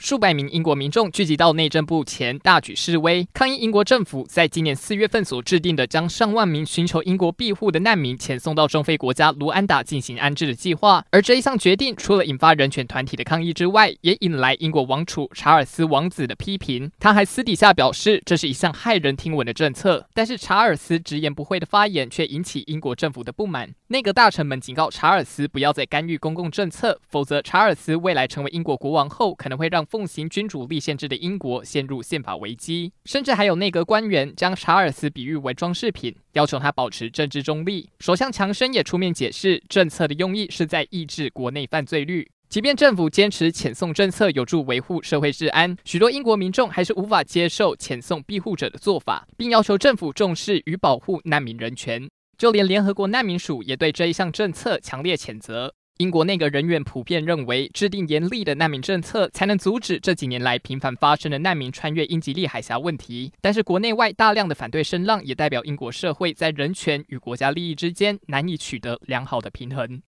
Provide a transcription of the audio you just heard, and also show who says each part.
Speaker 1: 数百名英国民众聚集到内政部前，大举示威，抗议英国政府在今年四月份所制定的将上万名寻求英国庇护的难民遣送到中非国家卢安达进行安置的计划。而这一项决定，除了引发人权团体的抗议之外，也引来英国王储查尔斯王子的批评。他还私底下表示，这是一项骇人听闻的政策。但是查尔斯直言不讳的发言却引起英国政府的不满。内阁大臣们警告查尔斯不要再干预公共政策，否则查尔斯未来成为英国国王后，可能会让奉行君主立宪制的英国陷入宪法危机，甚至还有内阁官员将查尔斯比喻为装饰品，要求他保持政治中立。首相强生也出面解释，政策的用意是在抑制国内犯罪率。即便政府坚持遣送政策有助维护社会治安，许多英国民众还是无法接受遣送庇护者的做法，并要求政府重视与保护难民人权。就连联合国难民署也对这一项政策强烈谴责。英国内阁人员普遍认为，制定严厉的难民政策才能阻止这几年来频繁发生的难民穿越英吉利海峡问题。但是，国内外大量的反对声浪也代表英国社会在人权与国家利益之间难以取得良好的平衡。